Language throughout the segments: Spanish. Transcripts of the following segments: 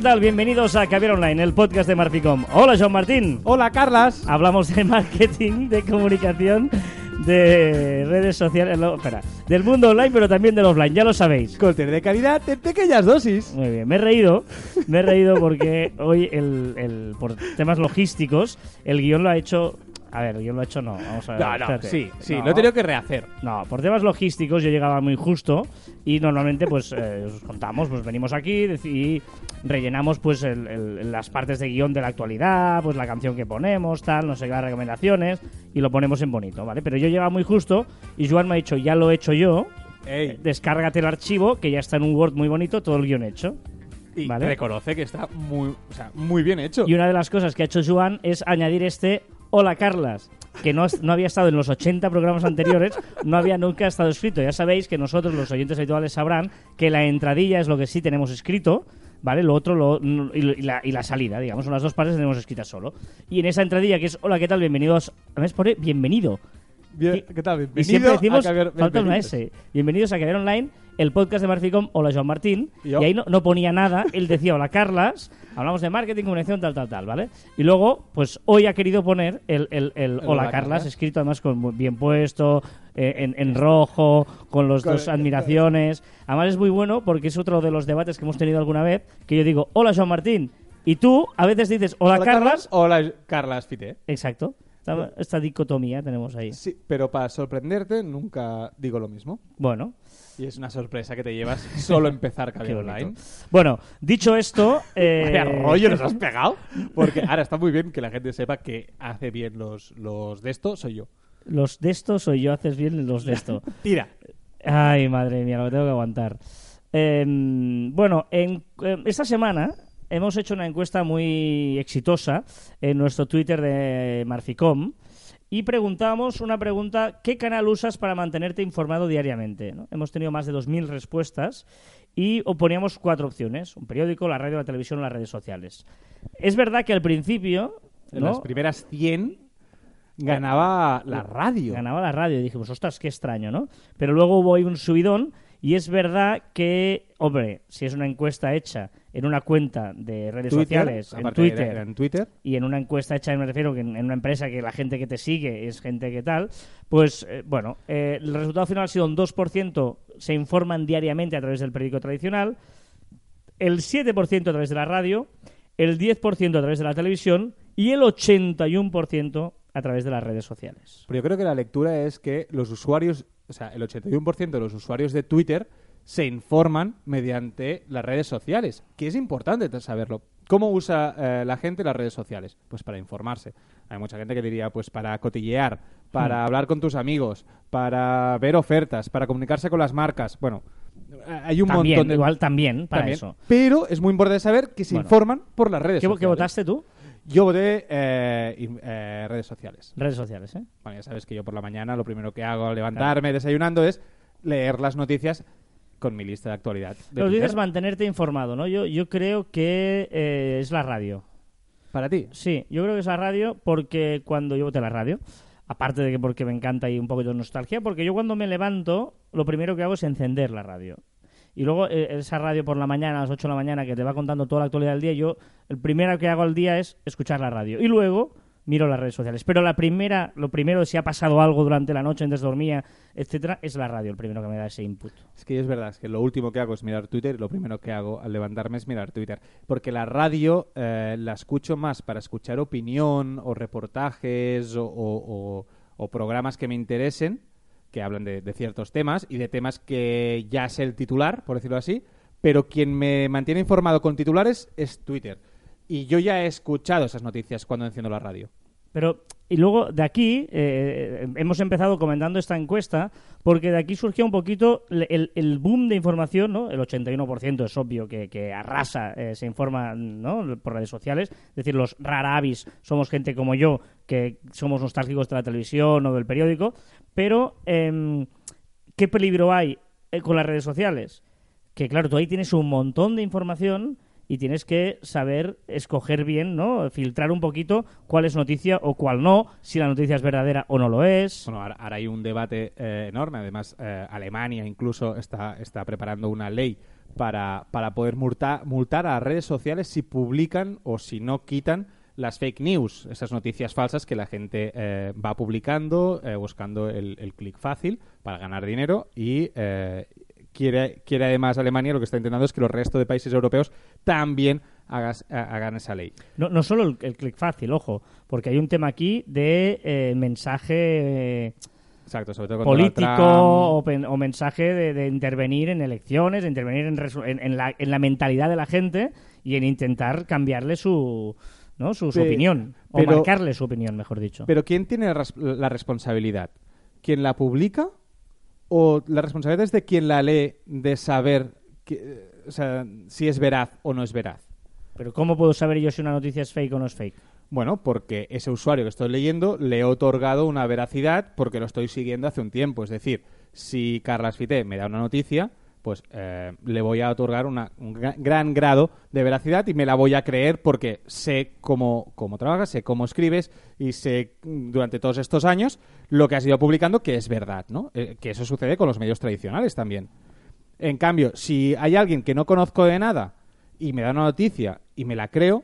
¿qué tal? Bienvenidos a Caviar Online, el podcast de Marficom. Hola, Joan Martín. Hola, Carlas. Hablamos de marketing, de comunicación, de redes sociales, no, espera, del mundo online, pero también del offline, ya lo sabéis. Contenido de calidad en pequeñas dosis. Muy bien, me he reído, me he reído porque hoy, el, el- por temas logísticos, el guion lo ha hecho... A ver, guion lo ha hecho no, vamos a ver. No, no, espérate. sí, sí, No. lo he tenido que rehacer. No, por temas logísticos yo llegaba muy justo y normalmente pues eh, os contamos, pues venimos aquí y rellenamos pues el- el- las partes de guion de la actualidad, pues la canción que ponemos, tal, no sé qué, las recomendaciones y lo ponemos en bonito, ¿vale? Pero yo llegaba muy justo y Joan me ha dicho, ya lo he hecho yo, Ey, descárgate el archivo que ya está en un Word muy bonito, todo el guion hecho. y vale. reconoce que está muy, o sea, muy bien hecho. Y una de las cosas que ha hecho Joan es añadir este Hola Carlas, que no, no había estado en los 80 programas anteriores, no había nunca estado escrito. Ya sabéis que nosotros, los oyentes habituales, sabrán que la entradilla es lo que sí tenemos escrito, ¿vale? Lo otro lo- y, la, y la salida, digamos, son las dos partes que tenemos escritas solo. Y en esa entradilla que es Hola, ¿qué tal? Bienvenidos. Además pone Bienvenido. Bien, ¿Qué tal? Y siempre Bienvenido decimos, a falta una. S. Bienvenidos a Caviar Online, el podcast de Marficom. Hola, Joan Martín. Y. Y ahí no, no ponía nada. Él decía, hola, Carlas. Hablamos de marketing, comunicación, tal, tal, tal, ¿vale? Y luego, pues hoy ha querido poner el, el- el hola, hola, Carlas, escrito además con bien puesto, eh, en, en rojo, con los Con- dos admiraciones. Además es muy bueno porque es otro de los debates que hemos tenido alguna vez, que yo digo, hola, Joan Martín. Y tú a veces dices, hola, Hola, Carlas. Hola, Carlas Fite. Exacto. Esta, esta dicotomía tenemos ahí. Sí, pero para sorprenderte nunca digo lo mismo. Bueno, Y es una sorpresa que te llevas solo empezar Caviar. Online. Bueno, dicho esto, eh, Vaya rollo nos has pegado. Porque ahora está muy bien que la gente sepa que hace bien los, los de esto, soy yo. los de esto soy yo, haces bien los de esto. Tira. Ay, madre mía, lo tengo que aguantar. Eh, bueno, en, eh, esta semana hemos hecho una encuesta muy exitosa en nuestro Twitter de Marficom y preguntamos una pregunta, ¿qué canal usas para mantenerte informado diariamente? ¿no? Hemos tenido más de 2.000 respuestas y poníamos cuatro opciones, un periódico, la radio, la televisión o las redes sociales. Es verdad que al principio... En ¿no? las primeras 100 ganaba la radio. Ganaba la radio y dijimos, ostras, qué extraño, ¿no? Pero luego hubo ahí un subidón y es verdad que, hombre, si es una encuesta hecha en una cuenta de redes Twitter, sociales, en Twitter, en Twitter. y en una encuesta hecha, me refiero, que en, en una empresa que la gente que te sigue es gente que tal, pues eh, bueno, eh, el resultado final ha sido un 2% se informan diariamente a través del periódico tradicional, el 7% a través de la radio, el 10% a través de la televisión y el 81% a través de las redes sociales. Pero yo creo que la lectura es que los usuarios, o sea, el 81% de los usuarios de Twitter se informan mediante las redes sociales, que es importante saberlo. ¿Cómo usa eh, la gente las redes sociales? Pues para informarse. Hay mucha gente que diría, pues para cotillear, para hablar con tus amigos, para ver ofertas, para comunicarse con las marcas. Bueno, eh, hay un también, montón de... igual también para también. eso. Pero es muy importante saber que se Bueno. informan por las redes ¿Qué, sociales. qué votaste tú? Yo voté eh, eh, redes sociales. Redes sociales, ¿eh? Bueno, ya sabes que yo por la mañana lo primero que hago al levantarme desayunando es leer las noticias con mi lista de actualidad. de Pero Twitter. dices mantenerte informado, ¿no? Yo, yo creo que eh, es la radio. Para ti. Sí, yo creo que es la radio porque cuando yo voté la radio, aparte de que porque me encanta y un poco de nostalgia, porque yo cuando me levanto, lo primero que hago es encender la radio. Y luego eh, esa radio por la mañana, a las 8 de la mañana, que te va contando toda la actualidad del día, yo, el primero que hago al día es escuchar la radio. Y luego miro las redes sociales. Pero la primera, lo primero, si ha pasado algo durante la noche, mientras dormía, etcétera, es la radio, el primero que me da ese input. Es que es verdad, es que lo último que hago es mirar Twitter y lo primero que hago al levantarme es mirar Twitter. Porque la radio eh, la escucho más para escuchar opinión o reportajes o, programas que me interesen, que hablan de, de ciertos temas y de temas que ya sé el titular, por decirlo así, pero quien me mantiene informado con titulares es Twitter. Y yo ya he escuchado esas noticias cuando enciendo la radio. Pero, y luego de aquí, eh, hemos empezado comentando esta encuesta, porque de aquí surgió un poquito el, boom de información, ¿no? El 81% es obvio que, arrasa, eh, se informa, ¿no? Por redes sociales. Es decir, los raravis somos gente como yo, que somos nostálgicos de la televisión o del periódico. Pero, em, ¿qué peligro hay eh, con las redes sociales? Que claro, tú ahí tienes un montón de información y tienes que saber escoger bien, ¿no? Filtrar un poquito cuál es noticia o cuál no, si la noticia es verdadera o no lo es. Bueno, ahora, hay un debate eh, enorme. Además, eh, Alemania incluso está, está preparando una ley para, para poder multar, multar a redes sociales si publican o si no quitan las fake news, esas noticias falsas que la gente eh, va publicando, eh, buscando el, el clic fácil para ganar dinero y eh, quiere, quiere además Alemania lo que está intentando es que los restos de países europeos también hagas- ha- hagan esa ley. No, no solo el, el clic fácil, ojo, porque hay un tema aquí de eh, mensaje eh, Exacto, sobre todo político o, mensaje de, de intervenir en elecciones, de intervenir en, en- la, en la mentalidad de la gente y en intentar cambiarle su, ¿no? su, opinión, o pero- marcarle su opinión, mejor dicho. Pero ¿quién tiene la la responsabilidad? ¿Quién la publica? ¿O la responsabilidad es de quien la lee de saber que- o sea, si es veraz o no es veraz? Pero ¿cómo puedo saber yo si una noticia es fake o no es fake? Bueno, porque ese usuario que estoy leyendo le he otorgado una veracidad porque lo estoy siguiendo hace un tiempo. Es decir, si Carlas Fité me da una noticia, pues eh, le voy a otorgar una- un gra- gran grado de veracidad y me la voy a creer porque sé cómo, cómo trabajas, sé cómo escribes y sé mm, durante todos estos años lo que has ido publicando que es verdad, ¿no? Eh, que eso sucede con los medios tradicionales también. En cambio, si hay alguien que no conozco de nada y me da una noticia y me la creo,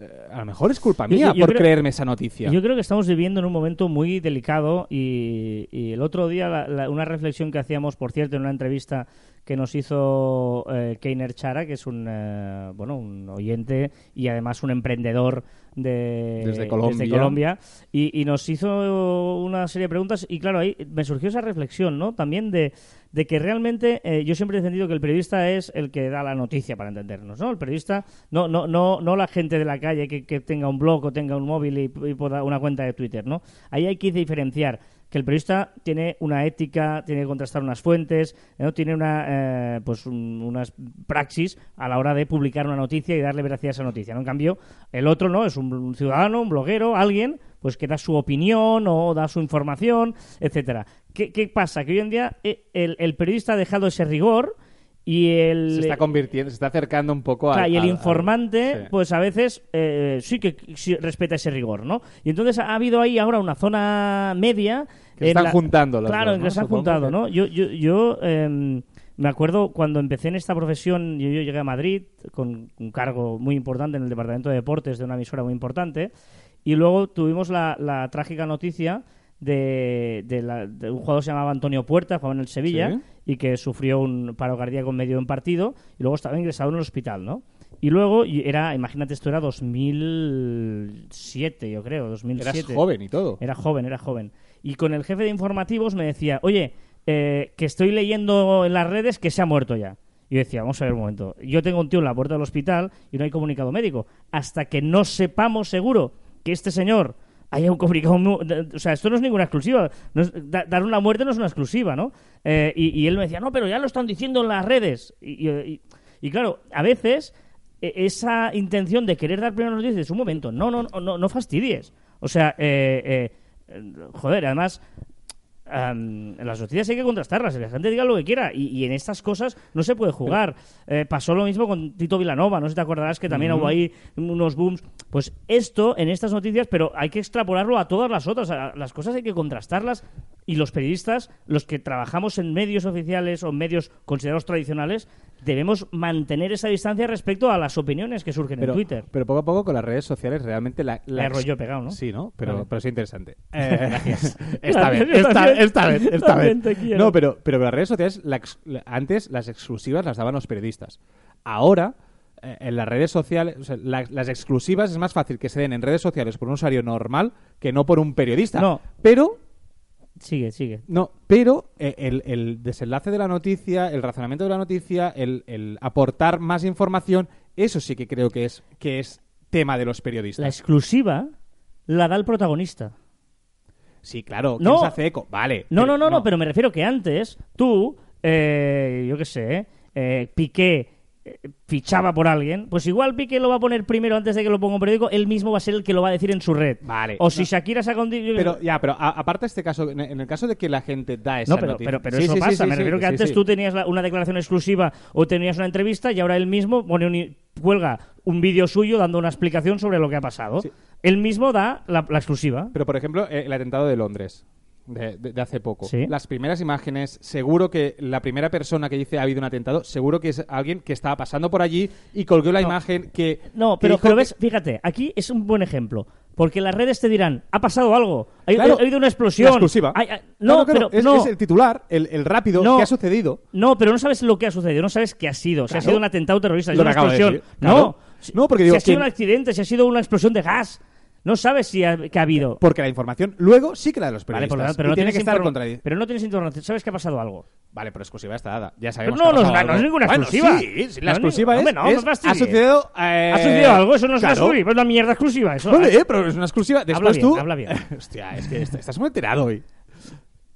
eh, a lo mejor es culpa mía yo- yo por creo- creerme esa noticia. Yo creo que estamos viviendo en un momento muy delicado y, y el otro día la- la- una reflexión que hacíamos, por cierto, en una entrevista que nos hizo eh, Keiner Chara, que es un eh, bueno un oyente y además un emprendedor de, Desde Colombia. Colombia, y, y nos hizo una serie de preguntas y claro, ahí me surgió esa reflexión, ¿no? También de, de que realmente eh, yo siempre he defendido que el periodista es el que da la noticia para entendernos, ¿no? El periodista, no, no, no, no la gente de la calle que, que tenga un blog o tenga un móvil y, y pueda una cuenta de Twitter, ¿no? Ahí hay que diferenciar que el periodista tiene una ética, tiene que contrastar unas fuentes, ¿no? tiene una eh, pues un- unas praxis a la hora de publicar una noticia y darle veracidad a esa noticia. ¿no? En cambio, el otro no es un, ciudadano, un bloguero, alguien pues que da su opinión o da su información, etcétera. ¿Qué, qué pasa? Que hoy en día eh, el periodista ha dejado ese rigor y el se está convirtiendo, se está acercando un poco a. Claro, y el informante, sí. pues a veces eh, sí que sí respeta ese rigor, ¿no? Y entonces ha habido ahí ahora una zona media. Que están la- juntando los Claro, dos, ¿no? que se han Supongo juntado, que- ¿no? Yo, yo, yo em, me acuerdo cuando empecé en esta profesión, yo, yo llegué a Madrid con un cargo muy importante en el departamento de deportes de una emisora muy importante, y luego tuvimos la, la trágica noticia de, de la- de un jugador que se llamaba Antonio Puerta, jugaba en el Sevilla, Sí. Y que sufrió un paro cardíaco en medio de un partido, y luego estaba ingresado en el hospital, ¿no? Y luego era, imagínate, esto era 2007, yo creo, 2007. Eras joven y todo. Era joven, era joven. Y con el jefe de informativos me decía, oye, eh, que estoy leyendo en las redes que se ha muerto ya. Y yo decía, vamos a ver un momento. Yo tengo un tío en la puerta del hospital y no hay comunicado médico. Hasta que no sepamos seguro que este señor haya un comunicado... mu- de- O sea, esto no es ninguna exclusiva. Dar una muerte no es una exclusiva, ¿no? Eh, y, él me decía, no, pero ya lo están diciendo en las redes. Y, y- claro, a veces e- esa intención de querer dar primero noticias es un momento, no, no, no, no, fastidies. O sea, eh, eh, joder, además, am, las noticias hay que contrastarlas, la gente diga lo que quiera y, y en estas cosas no se puede jugar. Eh, pasó lo mismo con Tito Vilanova, no sé si te acordarás que también hubo ahí unos booms. Pues esto en estas noticias, pero hay que extrapolarlo a todas las otras. Las cosas hay que contrastarlas y los periodistas, los que trabajamos en medios oficiales o en medios considerados tradicionales, debemos mantener esa distancia respecto a las opiniones que surgen Pero, en Twitter. pero poco a poco con las redes sociales realmente la, la rollo pegado, ¿no? Sí, ¿no? Pero, Vale. pero es interesante. Eh, esta vez, esta, también- esta vez, esta vez. No, pero, pero con las redes sociales, la antes las exclusivas las daban los periodistas. Ahora, eh, en las redes sociales, o sea, la- las exclusivas es más fácil que se den en redes sociales por un usuario normal que no por un periodista. No. Pero Sigue, sigue. no, pero eh, el, el desenlace de la noticia, el razonamiento de la noticia, el, el aportar más información, eso sí que creo que es, que es tema de los periodistas. La exclusiva la da el protagonista. Sí, claro, ¿quién No. se hace eco? Vale. No, no, no, no, pero me refiero que antes tú, eh, yo qué sé, eh, Piqué fichaba por alguien, pues igual Piqué lo va a poner primero antes de que lo ponga un periódico, él mismo va a ser el que lo va a decir en su red. Vale. O si No. Shakira saca un... Pero, ya, pero a- aparte este caso, en el caso de que la gente da esa No, pero, noticia... pero, pero Sí, eso sí, pasa. sí, me refiero que antes tú tenías la- una declaración exclusiva o tenías una entrevista y ahora él mismo pone un, cuelga un vídeo suyo dando una explicación sobre lo que ha pasado. Él mismo da la, la exclusiva. Pero, por ejemplo, eh, el atentado de Londres. De, de- de hace poco. Sí. Las primeras imágenes, seguro que la primera persona que dice ha habido un atentado, seguro que es alguien que estaba pasando por allí y colgó la No. imagen que... No, que pero, que- ves, fíjate, aquí es un buen ejemplo. Porque las redes te dirán, ha pasado algo, ha, Claro, ha habido una explosión. La exclusiva. Hay- hay- no, Claro, claro, pero es, no. es el titular, el, el rápido, No. que ha sucedido. No, pero no sabes lo que ha sucedido, no sabes qué ha sido. Si ha sido un atentado terrorista, si ha sido una de explosión. No, si- No, porque si digo, ha sido ¿quién- un accidente, si ha sido una explosión de gas. No sabes si ha, que ha habido. Porque la información luego sí que la de los Vale, periodistas. por lo tanto, pero y no tiene tienes que estar contradictorio. Pero no tienes información. ¿Sabes que ha pasado algo? Vale, pero exclusiva está dada. Ya Pero sabemos no, que ha no, no es ninguna Bueno, exclusiva. sí, sí, No, la exclusiva es, no, es- ha sucedido... eh, ¿Ha sucedido algo? Eso no es claro. una es una mierda exclusiva. Eso. Vale, pero es una exclusiva. Después bien, tú... habla bien. Hostia, es que est- estás muy enterado hoy.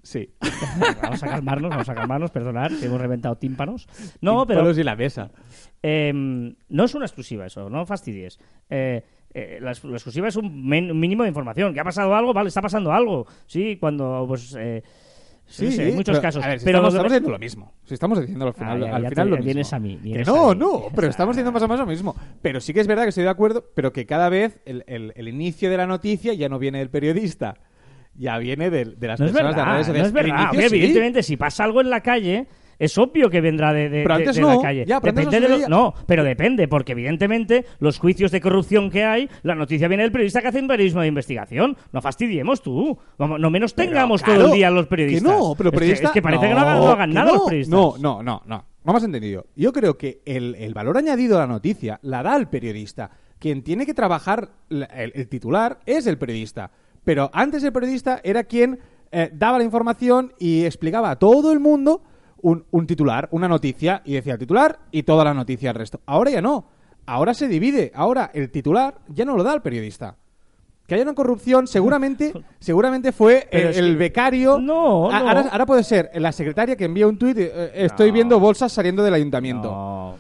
Sí. Vamos a calmarnos, vamos a calmarnos, perdonad, que hemos reventado tímpanos. No, pero Palos y la mesa. eh, no es una exclusiva eso, no fastidies. Eh, eh, la, ex- la exclusiva es un, men- un mínimo de información. ¿Que ha pasado algo? Vale, está pasando algo. Sí, cuando, pues... Eh, Sí, no sé, en muchos pero, casos. A ver, si pero estamos, lo que- estamos diciendo lo mismo. Si estamos diciendo al final, Ah, ya, al ya final te- lo mismo. vienes a mí, Que no, a mí. no, pero estamos diciendo más o menos lo mismo. Pero sí que es verdad que estoy de acuerdo, pero que cada vez el, el- el inicio de la noticia ya no viene del periodista, ya viene del- de, las No personas verdad, de las redes no sociales. es verdad. Inicio sí. evidentemente, si pasa algo en la calle, es obvio que vendrá de, de- Pero antes no, la calle. ya, pero antes no depende de lo- sucedía. no, pero depende, porque evidentemente los juicios de corrupción que hay, la noticia viene del periodista que hace un periodismo de investigación. No fastidiemos tú. Vamos, no menos Pero, tengamos claro, todo el día los periodistas. Que no, pero Es que- periodista... Es que, parece que no hagan, no nada no, los periodistas. No, no, no, no. No me has entendido. Yo creo que el, el valor añadido a la noticia la da el periodista. Quien tiene que trabajar el titular es el periodista. Pero antes el periodista era quien eh, daba la información y explicaba a todo el mundo un, un titular, una noticia, y decía el titular y toda la noticia al resto. Ahora ya no. Ahora se divide. Ahora el titular ya no lo da el periodista. Que haya una corrupción, seguramente, seguramente fue el, es el que- becario. No, no. Ahora, ahora puede ser la secretaria que envía un tuit. eh, estoy No. viendo bolsas saliendo del ayuntamiento.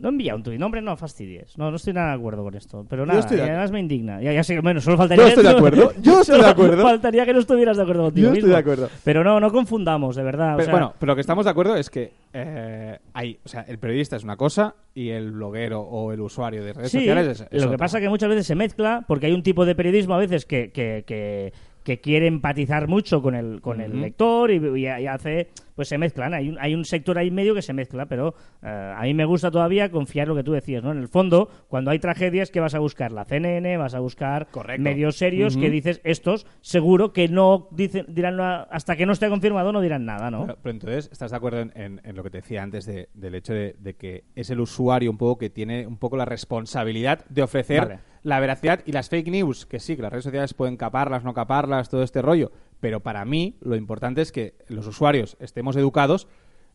No. Envía un tuit, no, hombre, no fastidies. No, no estoy nada de acuerdo con esto. Pero nada, estoy de y acuerdo. además me indigna. Ya, ya sé, bueno, solo faltaría Yo estoy de acuerdo, yo estoy de acuerdo. Faltaría que no estuvieras de acuerdo contigo Yo estoy mismo. de acuerdo. Pero no, no confundamos, de verdad. o Pero, sea, bueno, pero lo que estamos de acuerdo es que eh, hay, o sea, el periodista es una cosa y el bloguero o el usuario de redes Sí, sociales es, es lo que pasa que muchas veces se mezcla porque hay un tipo de periodismo a veces que, que, que, que quiere empatizar mucho con el, con el lector y, y- y hace pues se mezclan hay un, hay un sector ahí medio que se mezcla pero eh, a mí me gusta todavía confiar lo que tú decías no en el fondo cuando hay tragedias que vas a buscar la CNN vas a buscar Correcto. medios serios que dices estos seguro que no dicen dirán hasta que no esté confirmado no dirán nada no Pero, pero entonces, ¿estás de acuerdo en, en- en lo que te decía antes de- del hecho de, de que es el usuario un poco que tiene un poco la responsabilidad de ofrecer Vale. la veracidad y las fake news? Que sí, que las redes sociales pueden caparlas, no caparlas, todo este rollo. Pero para mí, lo importante es que los usuarios estemos educados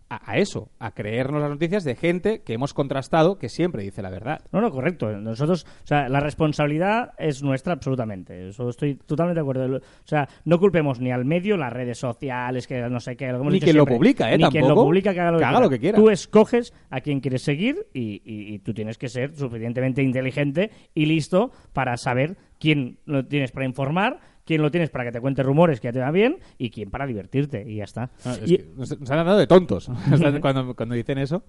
a, a eso, a creernos las noticias de gente que hemos contrastado que siempre dice la verdad. No, no, correcto. Nosotros, o sea, la responsabilidad es nuestra absolutamente. Eso estoy totalmente de acuerdo. O sea, no culpemos ni al medio, las redes sociales, que no sé qué. Lo hemos Ni dicho quien lo publica, ¿eh? Ni quien lo publica que haga lo que, Que haga lo que quiera. Tú escoges a quien quieres seguir y, y- y tú tienes que ser suficientemente inteligente y listo para saber quién lo tienes para informar, quién lo tienes para que te cuente rumores que ya te va bien y quién para divertirte y ya está. Ah, es Y- que nos, nos han dado de tontos cuando, cuando dicen eso.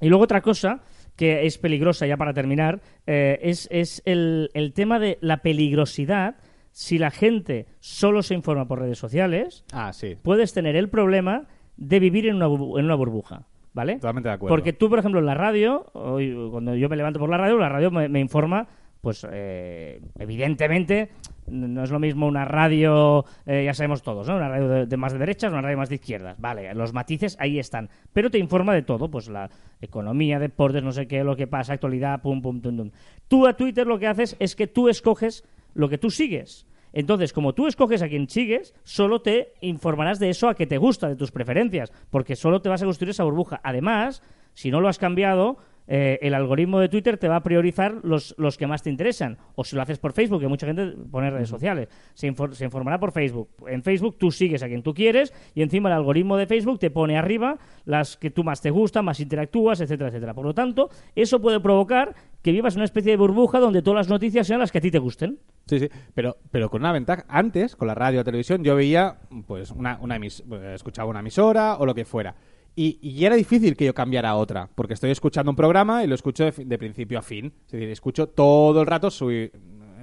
y luego otra cosa que es peligrosa, ya para terminar, eh, es, es el, el tema de la peligrosidad. Si la gente solo se informa por redes sociales, Ah, sí. puedes tener el problema de vivir en una, en una burbuja. ¿Vale? Totalmente de acuerdo. Porque tú, por ejemplo, en la radio, hoy, cuando yo me levanto por la radio, la radio me, me informa, pues eh, evidentemente no es lo mismo una radio, eh, ya sabemos todos, ¿no? Una radio de, más de derechas, una radio más de izquierdas. Vale, los matices ahí están. Pero te informa de todo, pues la economía, deportes, no sé qué, lo que pasa, actualidad, pum, pum, tum, tum. Tú a Twitter lo que haces es que tú escoges lo que tú sigues. Entonces, como tú escoges a quien sigues, solo te informarás de eso a que te gusta, de tus preferencias, porque solo te vas a construir esa burbuja. Además, si no lo has cambiado, eh, el algoritmo de Twitter te va a priorizar los, los que más te interesan. O si lo haces por Facebook, que mucha gente pone redes sociales, se, infor- se informará por Facebook. En Facebook tú sigues a quien tú quieres y encima el algoritmo de Facebook te pone arriba las que tú más te gustan, más interactúas, etcétera, etcétera. Por lo tanto, eso puede provocar que vivas una especie de burbuja donde todas las noticias sean las que a ti te gusten. Sí, sí, pero, pero con una ventaja. Antes, con la radio o televisión, yo veía, pues, una, una emis- eh, escuchaba una emisora o lo que fuera. Y, y era difícil que yo cambiara a otra, porque estoy escuchando un programa y lo escucho de, de principio a fin. Es decir, escucho todo el rato su,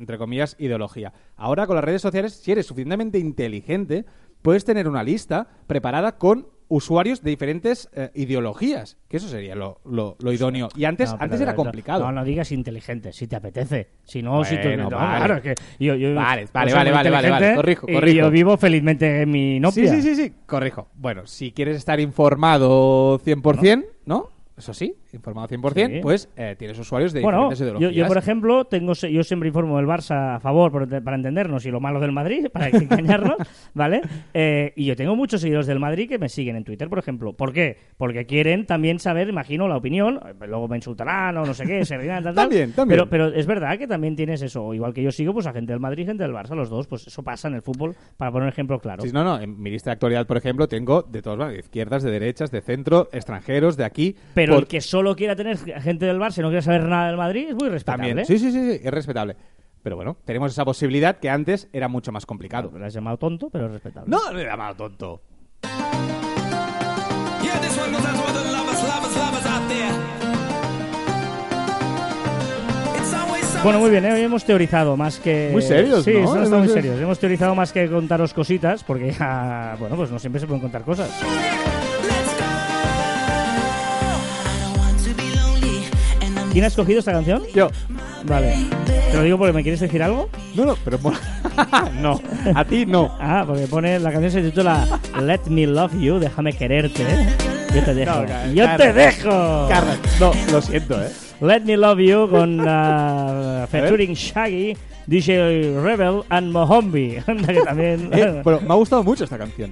entre comillas, ideología. Ahora, con las redes sociales, si eres suficientemente inteligente, puedes tener una lista preparada con usuarios de diferentes eh, ideologías, que eso sería lo, lo- lo idóneo. Y antes, No, antes era no- complicado. No, no digas inteligente, si te apetece. Si no, si tú. No, vale. claro, es que yo, yo- Vale, vale, vale, vale, vale, corrijo, y yo vivo felizmente en mi novia. sí, sí, sí, corrijo. Bueno, si quieres estar informado 100%, ¿no? Eso sí, informado 100%, Sí. pues eh, tienes usuarios de Bueno, diferentes yo, ideologías. yo, por ejemplo, tengo yo siempre informo del Barça a favor por- para entendernos y lo malo del Madrid, para engañarnos, ¿vale? Eh, y yo tengo muchos seguidores del Madrid que me siguen en Twitter, por ejemplo. ¿Por qué? Porque quieren también saber, imagino, la opinión. eh, Luego me insultarán o no sé qué, se reirán, tal, tal. También, también. Pero, pero es verdad que también tienes eso. Igual que yo sigo, pues a gente del Madrid y gente del Barça, los dos. Pues eso pasa en el fútbol, para poner un ejemplo claro. Sí, no, no, en mi lista de actualidad, por ejemplo, tengo de todos, ¿vale? de izquierdas, de derechas, de centro, extranjeros, de aquí. Pero por- el que solo quiera tener gente del Barça y no quiera saber nada del Madrid es muy respetable. También, sí, sí, sí, sí, es respetable. Pero bueno, tenemos esa posibilidad que antes era mucho más complicado. Lo has llamado tonto, pero es respetable. No, le he llamado tonto. Bueno, muy bien, ¿eh? hoy hemos teorizado más que... Muy serios, Sí, ¿no? estamos Hemos- muy serios. Hemos teorizado más que contaros cositas, porque ya, bueno, pues no siempre se pueden contar cosas. ¿Quién ha escogido esta canción? Yo. Vale. Te lo digo porque me quieres decir algo. No, no, pero... mo- no, a ti no. Ah, porque pone la canción se titula Let Me Love You, déjame quererte. ¿eh? Yo te dejo. No, Yo te dejo. Carlos, no, lo siento, ¿eh? Let Me Love You con uh, featuring Shaggy, DJ Rebel and Mohombi. Que también. Eh, Pero me ha gustado mucho esta canción.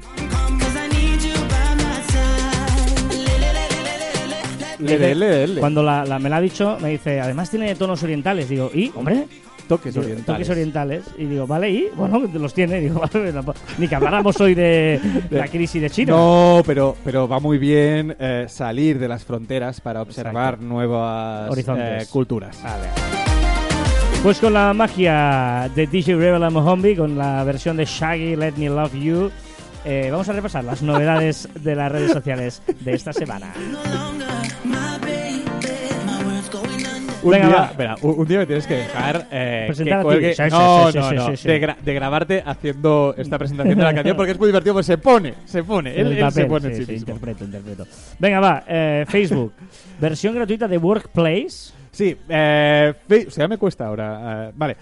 Le. Cuando la, la- me la ha dicho, me dice, además tiene tonos orientales. Digo, ¿y? Hombre, Toques Digo, orientales. toques orientales. Y digo, vale, ¿y? Bueno, los tiene. Digo, vale, no, ni que habláramos hoy de la crisis de China. No, pero, pero va muy bien eh, salir de las fronteras para observar Exacto. nuevas Horizontes. eh, culturas. Vale. Pues con la magia de DJ Rebel and Mohombi, con la versión de Shaggy, Let Me Love You, eh, vamos a repasar las novedades de las redes sociales de esta semana. Un Venga, día, va. espera, un, un día me tienes que dejar eh, Presentar a que ti. cuelgue- Sí, sí, no, sí, sí, no, sí, no, sí, sí. De, gra- de grabarte haciendo esta presentación de la canción porque es muy divertido, pues se pone, se pone, él, él se pone en sí, sí sí, mismo. interpreto, interpreto. Venga, va, eh, Facebook. versión gratuita de Workplace. Sí, eh, fe- o sea, me cuesta ahora. eh, vale.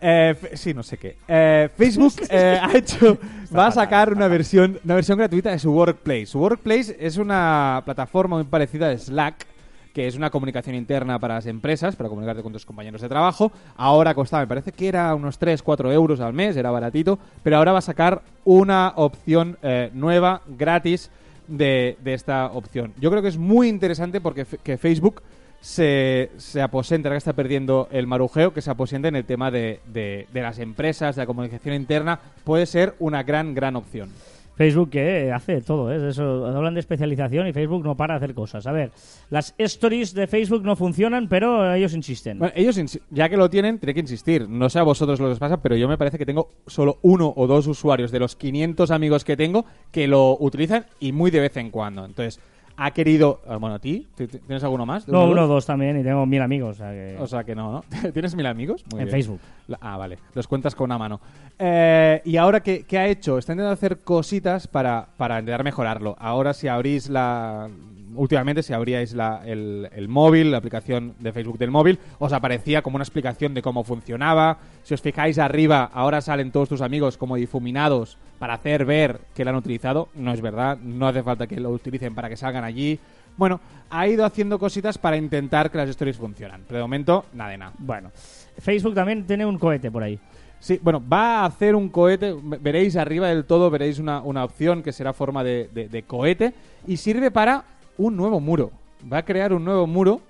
Eh, sí, no sé qué. Eh, Facebook eh, ha hecho, va a sacar una versión, una versión gratuita de su Workplace. Su Workplace es una plataforma muy parecida a Slack, que es una comunicación interna para las empresas, para comunicarte con tus compañeros de trabajo. Ahora costaba, me parece que era unos 3, 4 euros al mes, era baratito, pero ahora va a sacar una opción eh, nueva, gratis, de, de esta opción. Yo creo que es muy interesante porque que Facebook se, se aposenta, ahora que está perdiendo el marujeo, que se aposenta en el tema de, de- de las empresas, de la comunicación interna, puede ser una gran, gran opción. Facebook que hace todo, ¿eh? Eso, hablan de especialización y Facebook no para de hacer cosas. A ver, las stories de Facebook no funcionan, pero ellos insisten. Bueno, ellos, insi- ya que lo tienen, tienen que insistir. No sé a vosotros lo que os pasa, pero yo me parece que tengo solo uno o dos usuarios de los 500 amigos que tengo que lo utilizan y muy de vez en cuando. Entonces, ha querido... ah, Bueno, ¿a ti? ¿T- t- ¿Tienes alguno más? ¿De no, uno o dos? también y tengo mil amigos. O sea que... O sea que no, ¿no? ¿Tienes mil amigos? Muy en bien. Facebook. Ah, vale. Los cuentas con una mano. Eh, y ahora, ¿qué, qué ha hecho? Está intentando hacer cositas para, para intentar mejorarlo. Ahora, si abrís la... Últimamente, si abríais la- el, el móvil, la aplicación de Facebook del móvil, os aparecía como una explicación de cómo funcionaba. Si os fijáis arriba, ahora salen todos tus amigos como difuminados para hacer ver que lo han utilizado. No es verdad, no hace falta que lo utilicen para que salgan allí. Bueno, ha ido haciendo cositas para intentar que las stories funcionan. Pero de momento, nada de nada. Bueno, Facebook también tiene un cohete por ahí. Sí, bueno, va a hacer un cohete. ve- Veréis arriba del todo, veréis una, una opción que será forma de, de- de cohete y sirve para un nuevo muro. Va a crear un nuevo muro.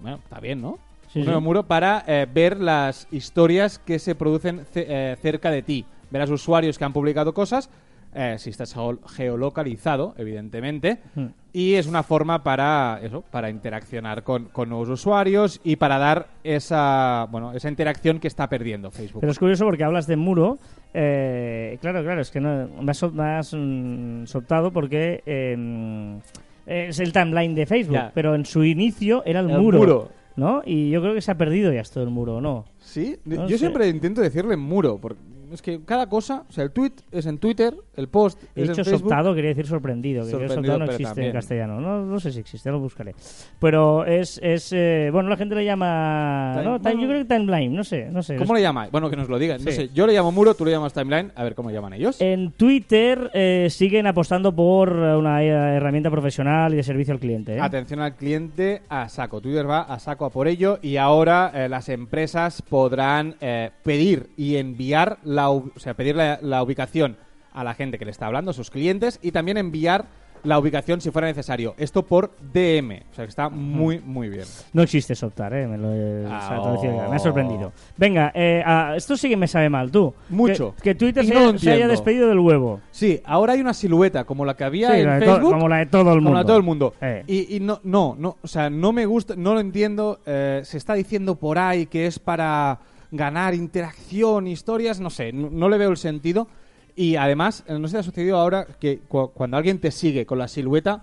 Bueno, está bien, ¿no? Sí, un sí. nuevo muro para eh, ver las historias que se producen ce- eh, cerca de ti. Verás usuarios que han publicado cosas. eh, si estás geo- geolocalizado, evidentemente. Hmm. Y es una forma para eso, para interaccionar con, con nuevos usuarios y para dar esa, bueno, esa interacción que está perdiendo Facebook. Pero es curioso porque hablas de muro. eh, claro, claro, es que no, me has, sol- me has, mm, soltado porque eh, es el timeline de Facebook, Ya. pero en su inicio era el, El muro, muro. ¿no? Y yo creo que se ha perdido ya esto del muro, ¿no? Sí, No yo sé. siempre intento decirle muro, porque es que cada cosa, o sea, el tweet es en Twitter, el post He es dicho en Facebook. soptado, quería decir sorprendido. Que Sorprendido, soptado no existe también. en castellano. No, no sé si existe, lo buscaré. Pero es. es eh, bueno, la gente le llama. ¿no? Time- yo creo que timeline, no sé. No sé. ¿Cómo le llamáis? Bueno, que nos lo digan. No Sí. sé, yo le llamo muro, tú le llamas timeline, a ver cómo le llaman ellos. En Twitter eh, siguen apostando por una herramienta profesional y de servicio al cliente. ¿eh? Atención al cliente a saco. Twitter va a saco a por ello y ahora eh, las empresas podrán eh, pedir y enviar la, o sea, pedir la, la ubicación a la gente que le está hablando, a sus clientes, y también enviar la ubicación si fuera necesario. Esto por DM. O sea que está muy, muy bien. No existe Soptar, ¿eh? Me, lo Ah, o sea, te lo decía ya, me ha oh. sorprendido. Venga, eh, ah, esto sí que me sabe mal, tú. Mucho. Que, que Twitter se, no se haya despedido del huevo. Sí, ahora hay una silueta como la que había Sí, en la Facebook. como la de todo el como la de mundo. todo el mundo. Eh. Y, y no, no, no, o sea, no me gusta, no lo entiendo. eh, se está diciendo por ahí que es para ganar interacción, historias, no sé, no, no le veo el sentido. Y además, eh, no sé si ha sucedido ahora que cu- cuando alguien te sigue con la silueta,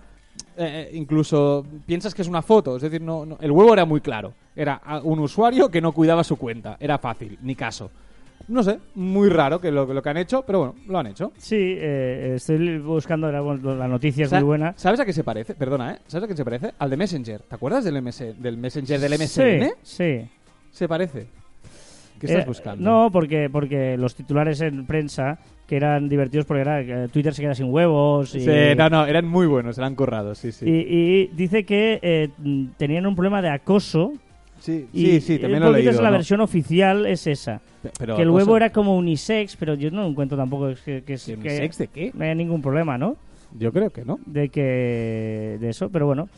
eh, incluso piensas que es una foto. Es decir, no, no- el huevo era muy claro. Era un usuario que no cuidaba su cuenta. Era fácil, ni caso. No sé, muy raro que lo, lo que han hecho, pero bueno, lo han hecho. Sí, eh, estoy buscando la, la noticia, es muy buena. ¿Sabes a qué se parece? Perdona, ¿eh? ¿Sabes a qué se parece? Al de Messenger. ¿Te acuerdas del, MS, del Messenger del MSN? Sí, sí. Se parece. ¿Qué estás Eh, buscando? No, porque, porque los titulares en prensa que eran divertidos porque era que Twitter se queda sin huevos y, Sí, no, no, eran muy buenos, eran currados, sí, sí. y, y dice que eh, tenían un problema de acoso sí, y sí, sí, también lo he leído. la ¿no? versión oficial es esa Pero que el huevo era como unisex pero yo no encuentro tampoco ¿Que que unisex de qué? no haya ningún problema ¿no? Yo creo que no. de que de eso pero bueno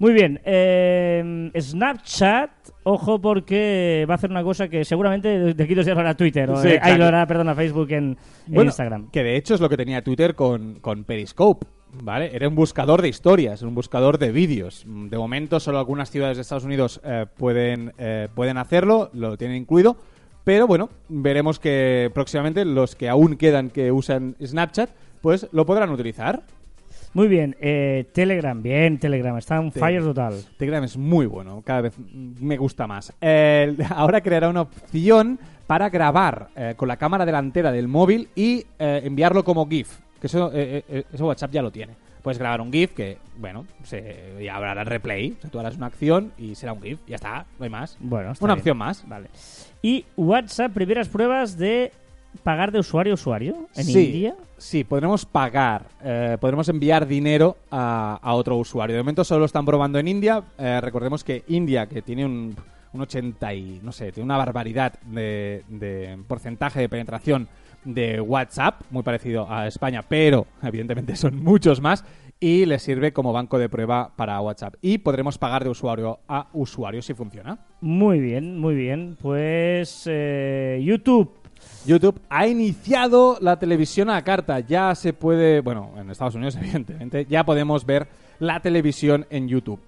muy bien eh, Snapchat ojo porque va a hacer una cosa que seguramente de aquí dos días lo hará Twitter o, Sí, eh, ahí lo hará perdona Facebook en, en Bueno, Instagram Que de hecho es lo que tenía Twitter con, con Periscope. ¿Vale? Era un buscador de historias, un buscador de vídeos. De momento, solo algunas ciudades de Estados Unidos eh, pueden, eh, pueden hacerlo, lo tienen incluido. Pero bueno, veremos que próximamente los que aún quedan que usan Snapchat, pues lo podrán utilizar. Muy bien, eh, Telegram, bien, Telegram, está en Te- fire total. Telegram es muy bueno, cada vez me gusta más. Eh, ahora creará una opción para grabar eh, con la cámara delantera del móvil y eh, enviarlo como GIF. Que eso, eh, eso WhatsApp ya lo tiene. Puedes grabar un GIF que, bueno, se, ya habrá replay. O sea, tú harás una acción y será un GIF. Ya está, no hay más. Bueno, Una bien. opción más. Vale. Y WhatsApp, primeras pruebas de pagar de usuario a usuario en sí, India. Sí, podremos pagar, eh, podremos enviar dinero a, a otro usuario. De momento solo lo están probando en India. Eh, recordemos que India, que tiene un, un 80 y, no sé, tiene una barbaridad de, de porcentaje de penetración de WhatsApp, muy parecido a España, pero evidentemente son muchos más, y les sirve como banco de prueba para WhatsApp. Y podremos pagar de usuario a usuario si funciona. Muy bien, muy bien. Pues eh, YouTube. YouTube ha iniciado la televisión a carta. Ya se puede, bueno, en Estados Unidos evidentemente, ya podemos ver la televisión en YouTube.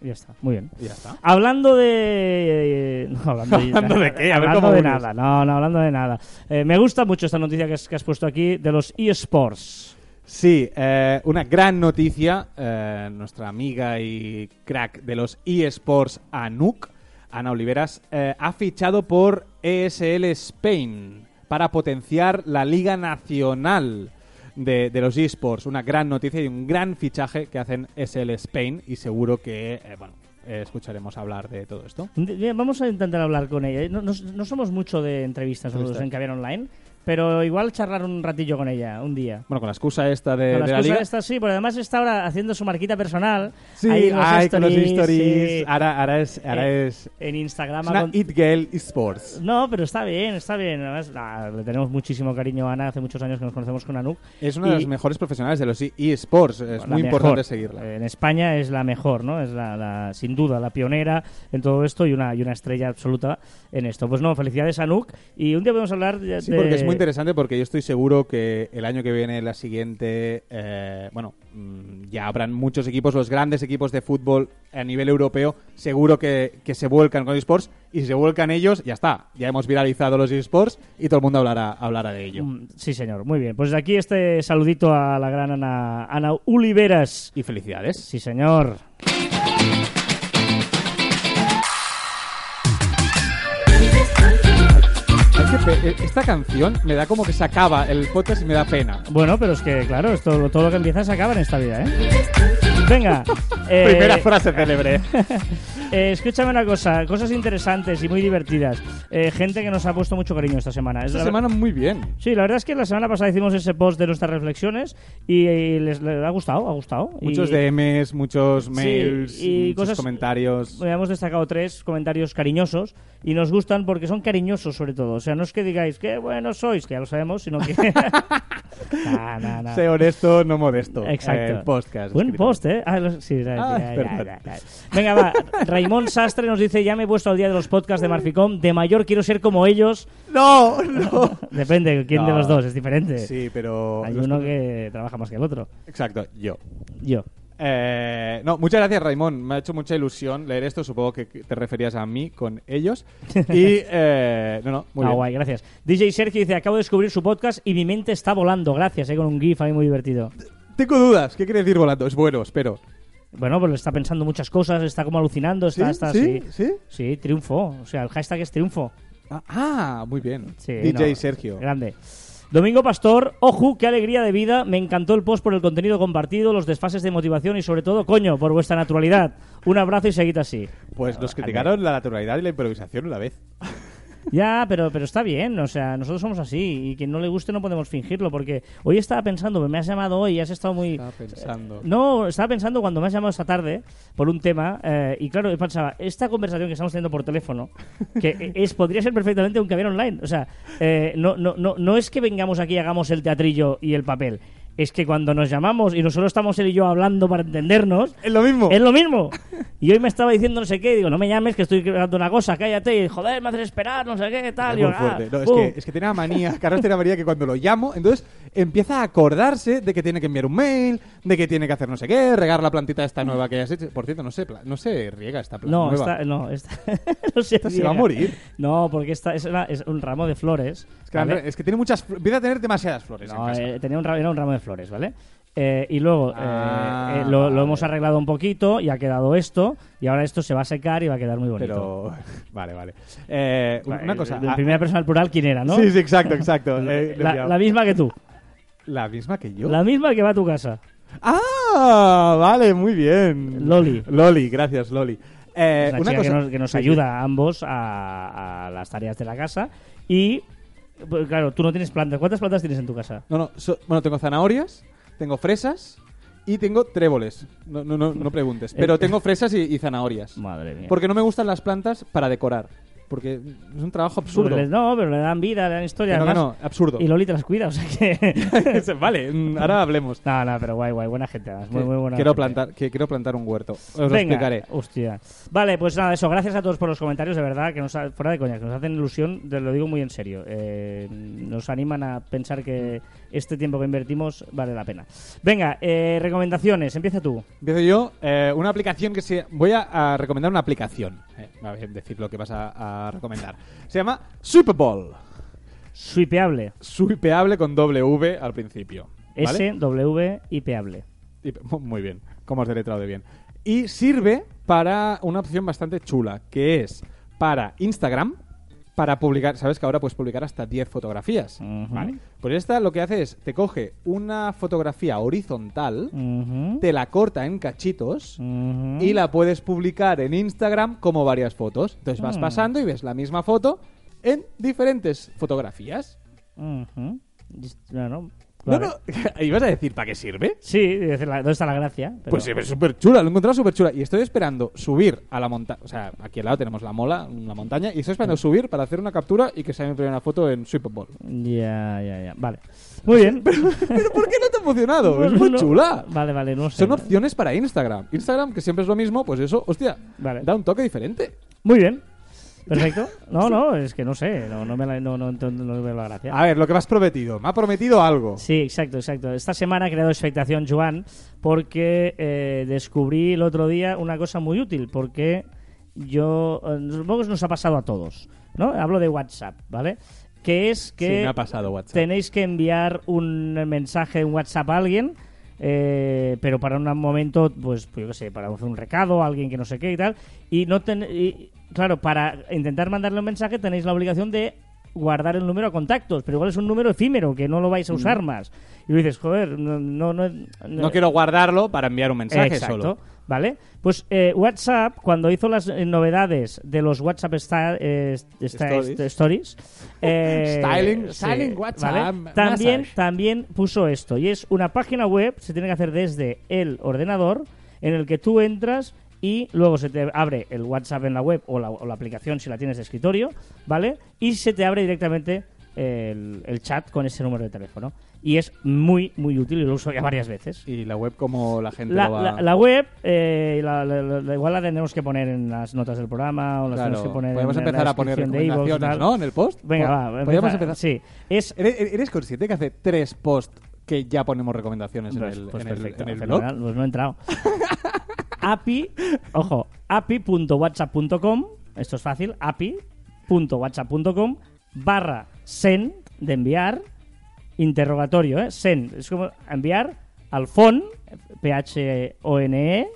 Ya está, muy bien. Ya está. Hablando de... eh, No, hablando, ¿Hablando de qué? A ver hablando cómo de nada. No, no, hablando de nada. Eh, me gusta mucho esta noticia que has, que has puesto aquí de los eSports. Sí, eh, una gran noticia. eh, nuestra amiga y crack de los eSports, Anuk, Ana Oliveras, ha fichado por ESL Spain para potenciar la Liga Nacional de, de los eSports. Una gran noticia y un gran fichaje que hacen ESL Spain y seguro que, eh, bueno, eh, escucharemos hablar de todo esto. Vamos a intentar hablar con ella. No, no- no somos mucho de entrevistas nosotros en Caviar Online, pero igual charlar un ratillo con ella, un día. Bueno, con la excusa esta de, Con las de la cosas Liga. estas sí, pero además está ahora haciendo su marquita personal. Sí, ahí en los ay, con los stories, sí. Ahora, ahora es, ahora Eh, es, En Instagram. es una con- It Girl Esports. No, pero está bien, está bien. Además, ah, le tenemos muchísimo cariño a Ana. Hace muchos años que nos conocemos con Anuk. Es una de Y- las mejores profesionales de los eSports. Es La muy importante seguirla. En España es la mejor, ¿no? Es la, la- sin duda la pionera en todo esto y una, y una estrella absoluta en esto. Pues no, felicidades a Anuk. Y un día podemos hablar de... Sí, porque es muy interesante porque yo estoy seguro que el año que viene, la siguiente, eh, bueno, mm, ya habrán muchos equipos, los grandes equipos de fútbol a nivel europeo, seguro que, que se vuelcan con eSports y si se vuelcan ellos, ya está. Ya hemos viralizado los eSports y todo el mundo hablará, hablará de ello. Mm, Sí, señor. Muy bien. Pues aquí este saludito a la gran Ana, Ana Oliveras. Y felicidades. Sí, señor. Qué pe- eh, esta canción me da como que se acaba el podcast y me da pena. Bueno, pero es que, claro, esto, todo lo que empieza se acaba en esta vida, ¿eh? Venga. eh, Primera frase célebre. eh, escúchame una cosa, cosas interesantes y muy divertidas. Eh, gente que nos ha puesto mucho cariño esta semana. Es Esta la- semana muy bien. Sí, la verdad es que la semana pasada hicimos ese post de nuestras reflexiones y, y les, les ha gustado, ha gustado. Muchos y, DMs, muchos Sí, mails, y muchos cosas- comentarios. Hemos destacado tres comentarios cariñosos y nos gustan porque son cariñosos sobre todo. O sea, no es que digáis qué buenos sois, que ya lo sabemos, sino que... Nah, nah, nah. Sé honesto, no modesto. Exacto. El podcast. Buen escrito. post, ¿eh? Ah, sí, Ah, ya, ya, ya. Venga, va. Raimón Sastre nos dice, ya me he puesto al día de los podcasts de Marficom. De mayor quiero ser como ellos. No, no. Depende, ¿quién de No. los dos? Es diferente. Sí, pero... Hay uno que trabaja más que el otro. Exacto, yo. Yo. Eh, no, muchas gracias, Raimón. Me ha hecho mucha ilusión leer esto. Supongo que te referías a mí con ellos. Y, eh, no, no, muy ah, bien. guay, gracias. DJ Sergio dice, acabo de descubrir su podcast y mi mente está volando. Gracias, eh, con un GIF ahí muy divertido. Tengo dudas. ¿Qué quiere decir volando? Es bueno, espero. Bueno, pues está pensando muchas cosas, está como alucinando, ¿Sí? está, está ¿Sí? así. ¿Sí? Sí, triunfo. O sea, el hashtag es triunfo. Ah, ah, muy bien. Sí, DJ no, Sergio. Grande. Domingo Pastor, ojo, qué alegría de vida. Me encantó el post por el contenido compartido, los desfases de motivación y sobre todo, coño, por vuestra naturalidad. Un abrazo y seguid así. Pues nos criticaron la naturalidad y la improvisación a la vez. Ya, pero, pero está bien, o sea, nosotros somos así y quien no le guste no podemos fingirlo porque hoy estaba pensando, me has llamado hoy y has estado muy... Estaba pensando. No, estaba pensando cuando me has llamado esta tarde por un tema eh, y claro, pensaba, esta conversación que estamos teniendo por teléfono, que es podría ser perfectamente un caber online, o sea, eh, no, no, no, no es que vengamos aquí y hagamos el teatrillo y el papel, es que cuando nos llamamos y nosotros estamos él y yo hablando para entendernos, Es lo mismo. es lo mismo. Y hoy me estaba diciendo no sé qué, y digo, no me llames que estoy grabando una cosa, cállate, y joder, me haces esperar, no sé qué, tal. Es y yo, ah, No, es, que, es que tiene la manía, Carlos tiene la manía que cuando lo llamo, entonces empieza a acordarse de que tiene que enviar un mail, de que tiene que hacer no sé qué, regar la plantita esta nueva que hayas hecho. Por cierto, no sé, no se riega esta planta No, nueva. esta, no, esta, no se, Esta se va a morir. No, porque esta es, una- es un ramo de flores. Es que, ¿vale? André, es que tiene muchas, empieza a tener demasiadas flores en No, casa. eh, tenía un, ra- era un ramo de flores, ¿vale? Eh, y luego eh, Ah, eh, lo, hemos arreglado un poquito y ha quedado esto. Y ahora esto se va a secar y va a quedar muy bonito. Pero, vale, vale. Eh, una cosa. En ah, primera persona al plural, ¿quién era, no? Sí, sí, exacto, exacto. La, la misma que tú. La misma que yo. La misma que va a tu casa. Ah, vale, muy bien. Loli. Loli, gracias, Loli. Eh, una, una chica cosa que nos, que ayuda a ambos a, a las tareas de la casa. Y, pues, claro, tú no tienes plantas. ¿Cuántas plantas tienes en tu casa? No, no, so- bueno, tengo zanahorias, tengo fresas y tengo tréboles. No, no, no, no preguntes. Pero tengo fresas y, y zanahorias. Madre mía. Porque no me gustan las plantas para decorar. Porque es un trabajo absurdo. Pues les- no, pero le dan vida, le dan historia. No, no, absurdo. Y Loli te las cuida, o sea que... vale, ahora hablemos. no, no, pero guay, guay. Buena gente. Muy, muy buena quiero gente. plantar, que quiero plantar un huerto. Os lo Venga, explicaré. hostia. Vale, pues nada, eso. Gracias a todos por los comentarios, de verdad, que nos ha- fuera de coña, que nos hacen ilusión, te lo digo muy en serio. Eh, nos animan a pensar que este tiempo que invertimos vale la pena. Venga, eh, recomendaciones, empieza tú. Empiezo yo. eh, una aplicación que se... Voy a, a recomendar una aplicación. Eh, a ver, decir lo que vas a, a recomendar. Se llama Super Bowl. Swipeable. Swipeable con doble V al principio. ¿vale? S, W, IPable. Y- Muy bien, como has deletrado de bien. Y sirve para una opción bastante chula, que es para Instagram, para publicar, sabes que ahora puedes publicar hasta 10 fotografías. Vale. Pues esta lo que hace es, te coge una fotografía horizontal, te la corta en cachitos y la puedes publicar en Instagram como varias fotos. Entonces vas Mm. pasando y ves la misma foto en diferentes fotografías. No, no, ¿ibas a decir para qué sirve? Sí, decir, ¿dónde está la gracia? Pero- Pues sí, es súper chula, lo he encontrado súper chula. Y estoy esperando subir a la montaña. O sea, aquí al lado tenemos la mola, la montaña. Y estoy esperando subir para hacer una captura y que sea mi primera foto en Super Bowl. Ya, ya, ya. Vale. Muy bien. ¿Pero por qué no te ha funcionado? es muy No- chula. Vale, vale, no sé. Son opciones para Instagram. Instagram, que siempre es lo mismo, pues eso, hostia, Vale. da un toque diferente. Muy bien. Perfecto. No, no, es que no sé. No, no me la, no, no, veo la gracia. A ver, lo que me has prometido. Me ha prometido algo. Sí, exacto, exacto. Esta semana ha creado expectación Joan porque eh, descubrí el otro día una cosa muy útil porque yo eh, supongo que nos ha pasado a todos, ¿no? Hablo de WhatsApp, ¿vale? Que es Sí, que me ha pasado WhatsApp. tenéis que enviar un mensaje en WhatsApp a alguien, eh, pero para un momento, pues, pues yo qué sé, para hacer un recado a alguien que no sé qué y tal. Y no ten- y, claro, para intentar mandarle un mensaje tenéis la obligación de guardar el número a contactos, pero igual es un número efímero que no lo vais a usar más. Y dices, joder, no, no, no, No quiero guardarlo para enviar un mensaje Exacto, solo. ¿Vale? Pues eh, WhatsApp, cuando hizo las eh, novedades de los WhatsApp sta- eh, sta- Stories. Stories, Styling- sí, styling WhatsApp, ¿vale? También, massage. también puso esto, y es una página web, se tiene que hacer desde el ordenador, en el que tú entras y luego se te abre el WhatsApp en la web o la, o la aplicación si la tienes de escritorio, ¿vale? Y se te abre directamente el, el chat con ese número de teléfono. Y es muy, muy útil y lo uso ya varias veces. Y la web como la gente La, lo va... la- la web, eh, la- igual la tenemos que poner en las notas del programa o las Claro, tenemos que poner podemos en, en empezar la a poner recomendaciones. ¿no? En el post. Venga, va. Podríamos empezar. Sí, es... ¿Eres, eres consciente que hace tres posts que ya ponemos recomendaciones en Pues, el, pues en el- perfecto, en el blog? pues no he entrado. api, ojo, api.whatsapp.com, esto es fácil, api.whatsapp.com barra send de enviar, interrogatorio, ¿eh? Send, es como enviar al phone, P-H-O-N-E,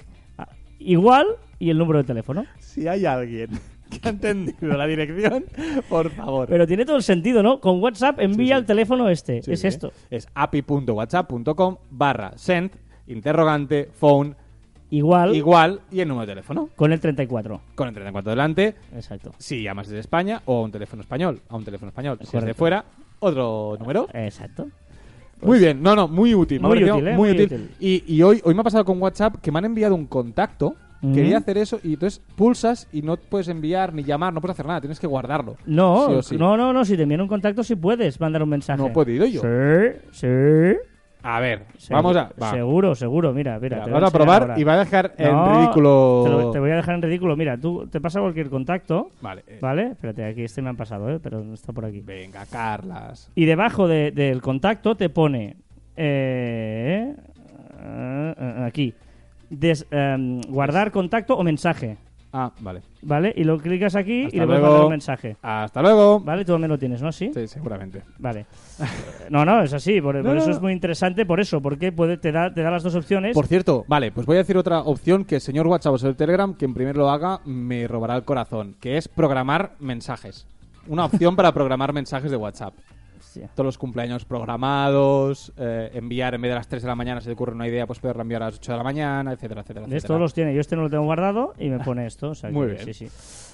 igual y el número de teléfono. Si hay alguien que ha entendido la dirección, por favor. Pero tiene todo el sentido, ¿no? Con WhatsApp envía sí. el teléfono este, Sí, es esto. Es api.whatsapp.com barra send, interrogante, phone, Igual igual y el número de teléfono. con el 34. Con el 34 delante, Exacto. si llamas desde España o a un teléfono español, a un teléfono español. Si es de Correcto. fuera, otro número. Exacto. Muy bien, no, no, muy útil. me ha Muy parecido útil, ¿eh? muy útil. útil. Y, y hoy, hoy me ha pasado con WhatsApp que me han enviado un contacto. Quería hacer eso y entonces pulsas y no puedes enviar ni llamar, no puedes hacer nada, tienes que guardarlo. No, Sí o sí. no, no, no, si te envían un contacto sí puedes mandar un mensaje. No he podido yo. Sí, sí. A ver, Segu- vamos a. va. Seguro, seguro, mira, mira. Mira, te vamos a probar ahora. y va a dejar en No, ridículo. Te, lo- te voy a dejar en ridículo. Mira, tú te pasa cualquier contacto, Vale, eh, ¿vale? Espérate, aquí este me han pasado, ¿eh? Pero no está por aquí. venga, Carlas. Y debajo de- del contacto te pone. eh, eh, eh, aquí. des- em, guardar contacto o mensaje. Ah, vale. ¿Vale? Y lo clicas aquí Hasta y le puedes luego. mandar un mensaje. Hasta luego. ¿Vale? Tú también lo tienes, ¿no? Sí. Sí, seguramente. Vale. No, no, es así. Por, por No, eso no. es muy interesante, por eso, porque puede, te, da, te da las dos opciones. Por cierto, vale, pues voy a decir otra opción que el señor WhatsApp o el Telegram, quien primero lo haga, me robará el corazón, que es programar mensajes. Una opción para programar mensajes de WhatsApp. Hostia. Todos los cumpleaños programados, eh, enviar en vez de las 3 de la mañana, si te ocurre una idea, pues poderla enviar a las 8 de la mañana, etcétera, etcétera. Todos los tiene. Yo este no lo tengo guardado y me pone esto. o sea Muy bien. Sí, sí.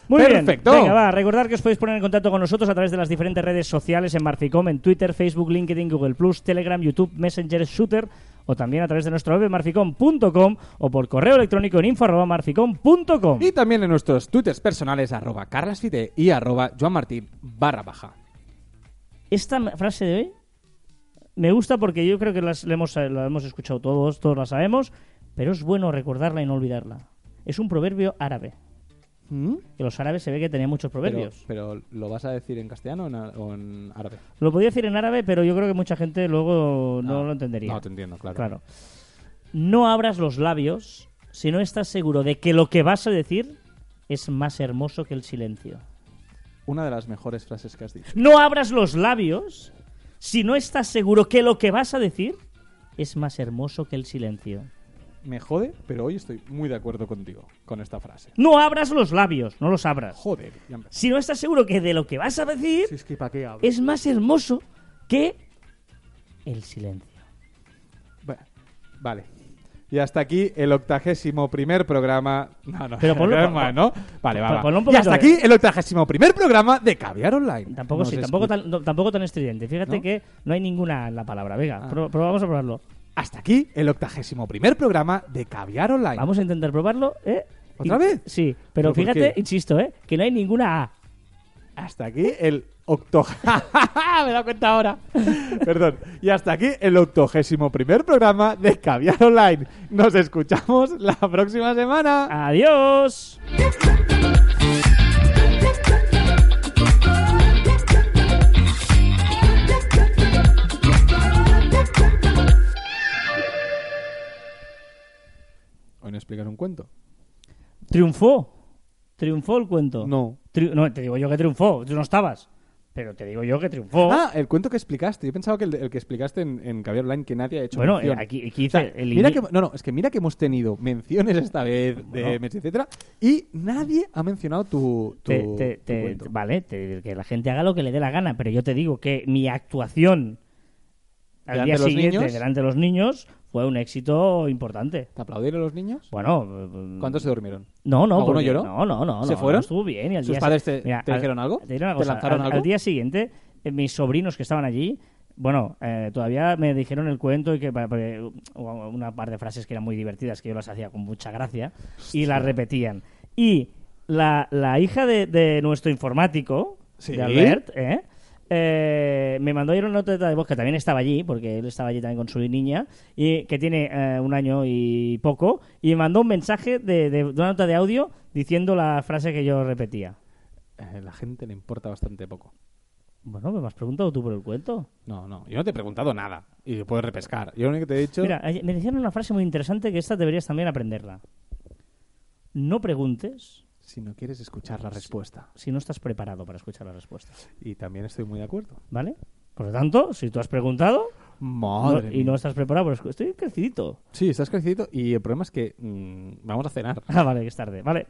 Muy Perfecto. bien. Venga, va. Recordar que os podéis poner en contacto con nosotros a través de las diferentes redes sociales en Marficom, en Twitter, Facebook, LinkedIn, Google Plus, Telegram, YouTube, Messenger, Shooter o también a través de nuestro web marficom.com o por correo electrónico en info@marficom.com. Y también en nuestros twitters personales, arroba carlasfite y arroba joanmartin barra baja. Esta frase de hoy me gusta porque yo creo que las, la, hemos, la hemos escuchado todos, todos la sabemos, pero es bueno recordarla y no olvidarla. Es un proverbio árabe. Que los árabes se ve que tenían muchos Pero, proverbios. pero, ¿lo vas a decir en castellano o en, o en árabe? Lo podía decir en árabe, pero yo creo que mucha gente luego no Ah, lo entendería. No, te entiendo, claro. Claro. No abras los labios si no estás seguro de que lo que vas a decir es más hermoso que el silencio. Una de las mejores frases que has dicho. No abras los labios si no estás seguro que lo que vas a decir es más hermoso que el silencio. Me jode, pero hoy estoy muy de acuerdo contigo con esta frase. No abras los labios, no los abras. Joder, ya empe- Si no estás seguro que de lo que vas a decir Si es que ¿para qué hablo? es más hermoso que el silencio. Bueno, vale. Y hasta aquí el octagésimo primer programa. No, no, Pero ponlo- no es más, ¿no? Vale, va, va. Y hasta aquí el octagésimo primer programa de Caviar Online. Tampoco Nos sí, tampoco tan, no, tampoco tan estridente. Fíjate ¿No? que no hay ninguna A en la palabra. Venga, Ah. pro- pro- vamos a probarlo. Hasta aquí el octagésimo primer programa de Caviar Online. Vamos a intentar probarlo, ¿eh? ¿Otra vez? Sí, pero ¿Pero fíjate, insisto, ¿eh? Que no hay ninguna A. Hasta aquí el octo... Me he dado cuenta ahora. Perdón. Y hasta aquí el octogésimo primer programa de Caviar Online. Nos escuchamos la próxima semana. ¡Adiós! Hoy no explicar un cuento. Triunfó. Triunfó el cuento. No. No, te digo yo que triunfó. Tú no estabas. pero te digo yo que triunfó. Ah, el cuento que explicaste. Yo pensaba que el, el que explicaste en, en Caviar Online que nadie ha hecho Bueno, mención. eh, aquí- aquí O sea, hice el mira que, no, no, es que mira que hemos tenido menciones esta vez de Bueno. Messi, etcétera, y nadie ha mencionado tu, tu, Te- te- tu te- cuento. vale, que la gente haga lo que le dé la gana, pero yo te digo que mi actuación al Delante día siguiente niños. delante de los niños fue un éxito importante. ¿Te aplaudieron los niños? Bueno, ¿Cuántos se durmieron? No, no, ¿Alguno lloró? no, no, no, ¿Se no, fueron? no, estuvo bien. Y al ¿Sus día padres te- te dijeron algo? Te, una ¿Te lanzaron al, algo? al día siguiente, eh, mis sobrinos que estaban allí, bueno, eh, todavía me dijeron el cuento y que una par de frases que eran muy divertidas, que yo las hacía con mucha gracia, y las repetían. Y la, la hija de, de nuestro informático, ¿Sí? de Albert, ¿eh? Eh, me mandó ayer una nota de voz que también estaba allí, porque él estaba allí también con su niña, y que tiene eh, un año y poco, y me mandó un mensaje de, de- de una nota de audio diciendo la frase que yo repetía. Eh, la gente le importa bastante poco. Bueno, ¿me has preguntado tú por el cuento? No, no, yo no te he preguntado nada. Y puedes repescar. Yo lo único que te he dicho... Mira, me decían una frase muy interesante que esta deberías también aprenderla. No preguntes Si no quieres escuchar la respuesta. si no estás preparado para escuchar la respuesta. Y también estoy muy de acuerdo. ¿Vale? Por lo tanto, si tú has preguntado no- Madre y no estás preparado, pues estoy crecidito. Sí, estás crecidito y el problema es que mm, vamos a cenar. Ah, vale, que es tarde. Vale.